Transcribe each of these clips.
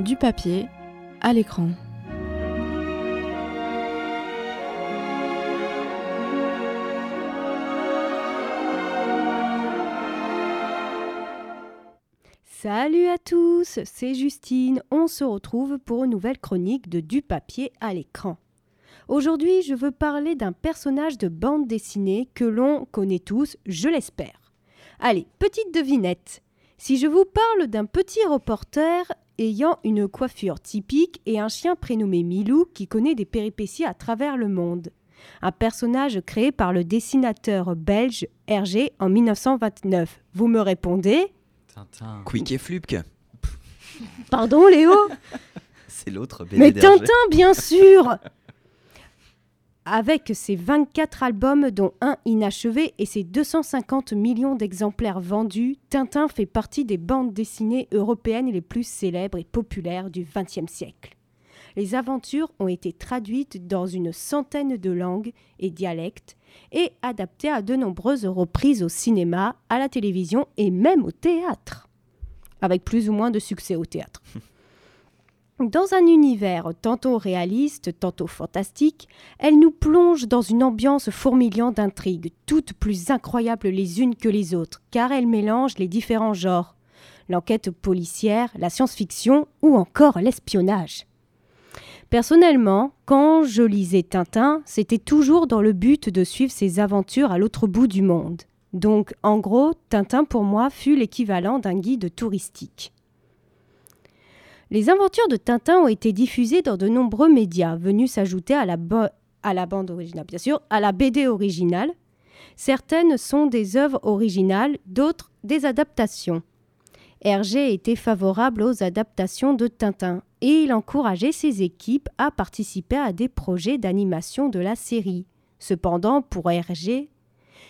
Du papier à l'écran. Salut à tous, c'est Justine. On se retrouve pour une nouvelle chronique de Du papier à l'écran. Aujourd'hui, je veux parler d'un personnage de bande dessinée que l'on connaît tous, je l'espère. Allez, petite devinette. Si je vous parle d'un petit reporter ayant une coiffure typique et un chien prénommé Milou qui connaît des péripéties à travers le monde. Un personnage créé par le dessinateur belge Hergé en 1929. Vous me répondez? Tintin. Quick et Flupke. Pardon Léo? C'est l'autre BD Mais. Tintin, bien sûr Avec ses 24 albums, dont un inachevé, et ses 250 millions d'exemplaires vendus, Tintin fait partie des bandes dessinées européennes les plus célèbres et populaires du XXe siècle. Les aventures ont été traduites dans une centaine de langues et dialectes et adaptées à de nombreuses reprises au cinéma, à la télévision et même au théâtre. Avec plus ou moins de succès au théâtre. Dans un univers tantôt réaliste, tantôt fantastique, elle nous plonge dans une ambiance fourmillant d'intrigues, toutes plus incroyables les unes que les autres, car elle mélange les différents genres l'enquête policière, la science-fiction ou encore l'espionnage. Personnellement, quand je lisais Tintin, c'était toujours dans le but de suivre ses aventures à l'autre bout du monde. Donc, en gros, Tintin pour moi fut l'équivalent d'un guide touristique. Les aventures de Tintin ont été diffusées dans de nombreux médias, venus s'ajouter à la, bande originale, bien sûr, à la BD originale. Certaines sont des œuvres originales, d'autres des adaptations. Hergé était favorable aux adaptations de Tintin et il encourageait ses équipes à participer à des projets d'animation de la série. Cependant, pour Hergé,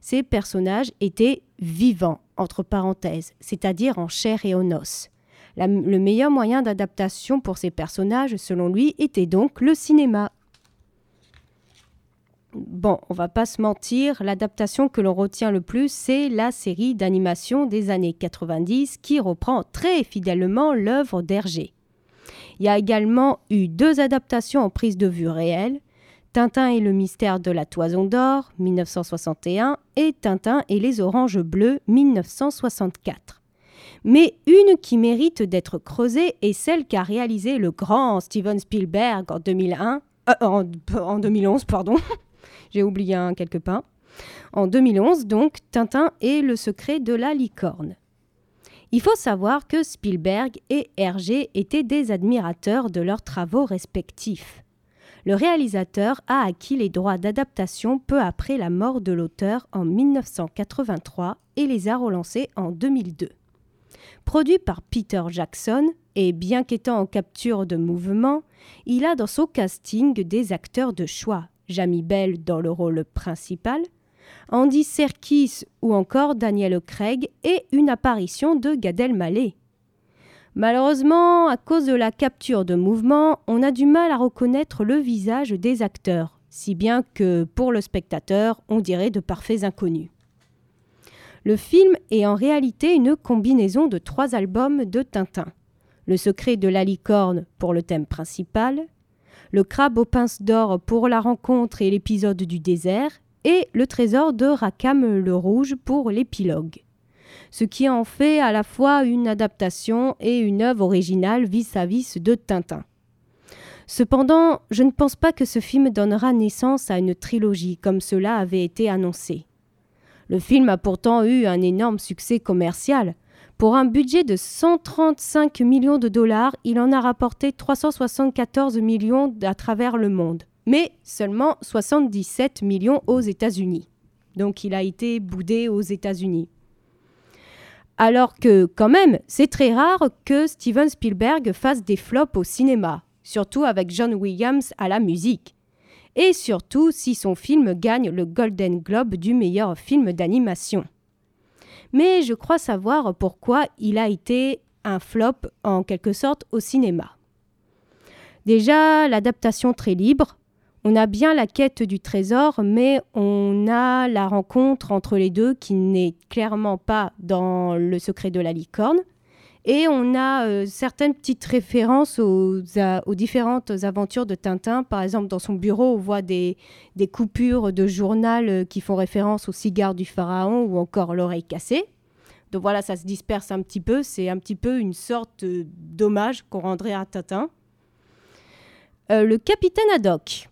ces personnages étaient vivants, entre parenthèses, c'est-à-dire en chair et en os. Le meilleur moyen d'adaptation pour ces personnages, selon lui, était donc le cinéma. Bon, on va pas se mentir, l'adaptation que l'on retient le plus, c'est la série d'animation des années 90 qui reprend très fidèlement l'œuvre d'Hergé. Il y a également eu deux adaptations en prise de vue réelle, Tintin et le mystère de la toison d'or 1961 et Tintin et les oranges bleues 1964. Mais une qui mérite d'être creusée est celle qu'a réalisée le grand Steven Spielberg en 2001, euh, en, en 2011, pardon. J'ai oublié un quelque part. En 2011, donc, Tintin et le secret de la licorne. Il faut savoir que Spielberg et Hergé étaient des admirateurs de leurs travaux respectifs. Le réalisateur a acquis les droits d'adaptation peu après la mort de l'auteur en 1983 et les a relancés en 2002. Produit par Peter Jackson, et bien qu'étant en capture de mouvement, il a dans son casting des acteurs de choix. Jamie Bell dans le rôle principal, Andy Serkis ou encore Daniel Craig et une apparition de Gad Elmaleh. Malheureusement, à cause de la capture de mouvement, on a du mal à reconnaître le visage des acteurs, si bien que pour le spectateur, on dirait de parfaits inconnus. Le film est en réalité une combinaison de trois albums de Tintin. Le secret de la licorne pour le thème principal, le crabe aux pinces d'or pour la rencontre et l'épisode du désert, et le trésor de Rackham le Rouge pour l'épilogue. Ce qui en fait à la fois une adaptation et une œuvre originale vis-à-vis de Tintin. Cependant, je ne pense pas que ce film donnera naissance à une trilogie comme cela avait été annoncé. Le film a pourtant eu un énorme succès commercial. Pour un budget de 135 millions de dollars, il en a rapporté 374 millions à travers le monde, mais seulement 77 millions aux États-Unis. Donc il a été boudé aux États-Unis. Alors que, quand même, c'est très rare que Steven Spielberg fasse des flops au cinéma, surtout avec John Williams à la musique. Et surtout si son film gagne le Golden Globe du meilleur film d'animation. Mais je crois savoir pourquoi il a été un flop en quelque sorte au cinéma. Déjà, l'adaptation très libre. On a bien la quête du trésor, mais on a la rencontre entre les deux qui n'est clairement pas dans le secret de la licorne. Et on a euh, certaines petites références aux, différentes aventures de Tintin. Par exemple, dans son bureau, on voit des, coupures de journal euh, qui font référence au cigare du pharaon ou encore l'oreille cassée. Donc voilà, ça se disperse un petit peu. C'est un petit peu une sorte d'hommage qu'on rendrait à Tintin. le capitaine Haddock.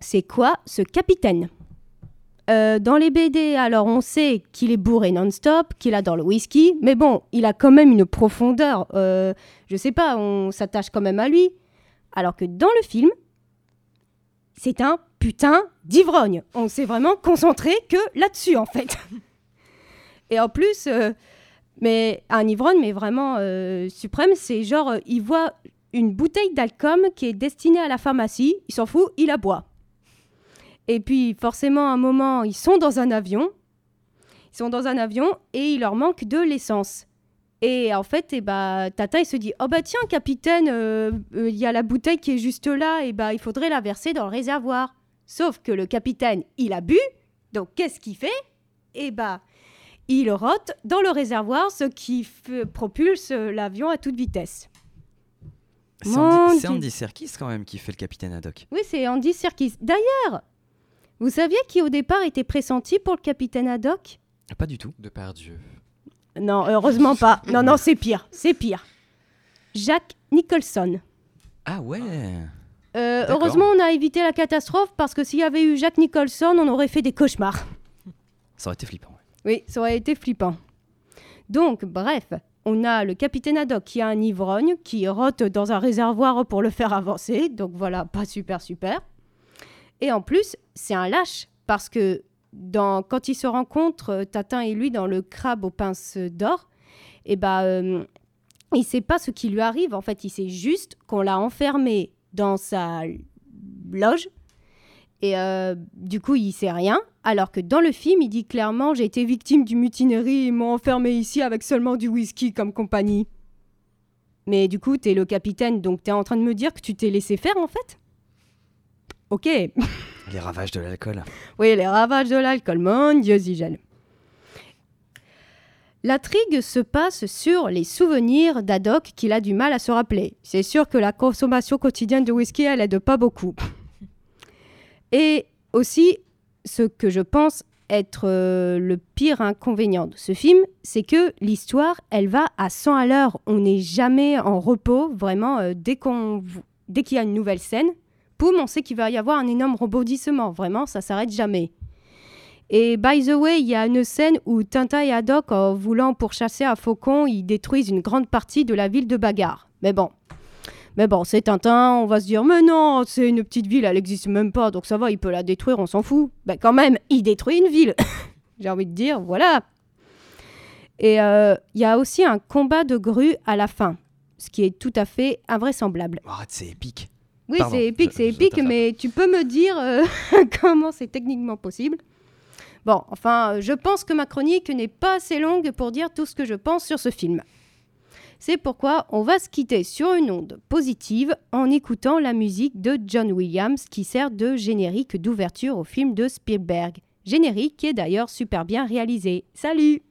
C'est quoi ce capitaine? Euh, dans les BD, alors on sait qu'il est bourré non-stop, qu'il adore le whisky, mais bon, il a quand même une profondeur. Euh, je sais pas, on s'attache quand même à lui. Alors que dans le film, c'est un putain d'ivrogne. On s'est vraiment concentré que là-dessus, en fait. Et en plus, euh, mais un ivrogne, mais vraiment suprême, c'est genre, il voit une bouteille d'alcool qui est destinée à la pharmacie, il s'en fout, il la boit. Et puis, forcément, à un moment, ils sont dans un avion. Ils sont dans un avion et il leur manque de l'essence. Et en fait, et eh bah, Tata, il se dit Oh bah tiens, capitaine, euh, euh, il y a la bouteille qui est juste là, et bah il faudrait la verser dans le réservoir. Sauf que le capitaine, il a bu, donc qu'est-ce qu'il fait? Et eh bah, il rote dans le réservoir, ce qui propulse l'avion à toute vitesse. C'est Andy, Andy Serkis quand même qui fait le capitaine Haddock. Oui, c'est Andy Serkis. D'ailleurs, vous saviez qui au départ était pressenti pour le capitaine Haddock? Pas du tout. De par Dieu. Non, heureusement pas. Non, non, c'est pire, c'est pire. Jack Nicholson. Ah ouais euh, Heureusement, on a évité la catastrophe parce que s'il y avait eu Jack Nicholson, on aurait fait des cauchemars. Ça aurait été flippant. Oui, ça aurait été flippant. Donc, bref, on a le capitaine Haddock qui a un ivrogne qui rote dans un réservoir pour le faire avancer. Donc voilà, pas super super. Et en plus, c'est un lâche parce que quand ils se rencontrent, euh, Tatin et lui, dans le crabe aux pinces d'or, et eh ben, euh, il sait pas ce qui lui arrive. En fait, il sait juste qu'on l'a enfermé dans sa loge. Et euh, du coup, il sait rien. Alors que dans le film, il dit clairement J'ai été victime d'une mutinerie, ils m'ont enfermé ici avec seulement du whisky comme compagnie. Mais du coup, tu es le capitaine, donc tu es en train de me dire que tu t'es laissé faire en fait? Ok. Les ravages de l'alcool. Oui, les ravages de l'alcool, mon Dieu, Zigel. L'intrigue se passe sur les souvenirs d'Adoc qu'il a du mal à se rappeler. C'est sûr que la consommation quotidienne de whisky, elle aide pas beaucoup. Et aussi, ce que je pense être euh, le pire inconvénient de ce film, c'est que l'histoire, elle va à 100 à l'heure. On n'est jamais en repos, vraiment, euh, dès qu'il y a une nouvelle scène, poum, on sait qu'il va y avoir un énorme rebondissement. Vraiment, ça s'arrête jamais. Et by the way, il y a une scène où Tintin et Haddock, en voulant pourchasser un faucon, ils détruisent une grande partie de la ville de Bagarre. Mais bon. Mais bon, c'est Tintin, on va se dire, mais non, c'est une petite ville, elle n'existe même pas, donc ça va, il peut la détruire, on s'en fout. Ben quand même, il détruit une ville. J'ai envie de dire, voilà. Et euh, il y a aussi un combat de grue à la fin, ce qui est tout à fait invraisemblable. Arrête, c'est épique. Oui, c'est épique, c'est épique, mais tu peux me dire euh, comment c'est techniquement possible Bon, enfin, je pense que ma chronique n'est pas assez longue pour dire tout ce que je pense sur ce film. C'est pourquoi on va se quitter sur une onde positive en écoutant la musique de John Williams qui sert de générique d'ouverture au film de Spielberg. Générique qui est d'ailleurs super bien réalisé. Salut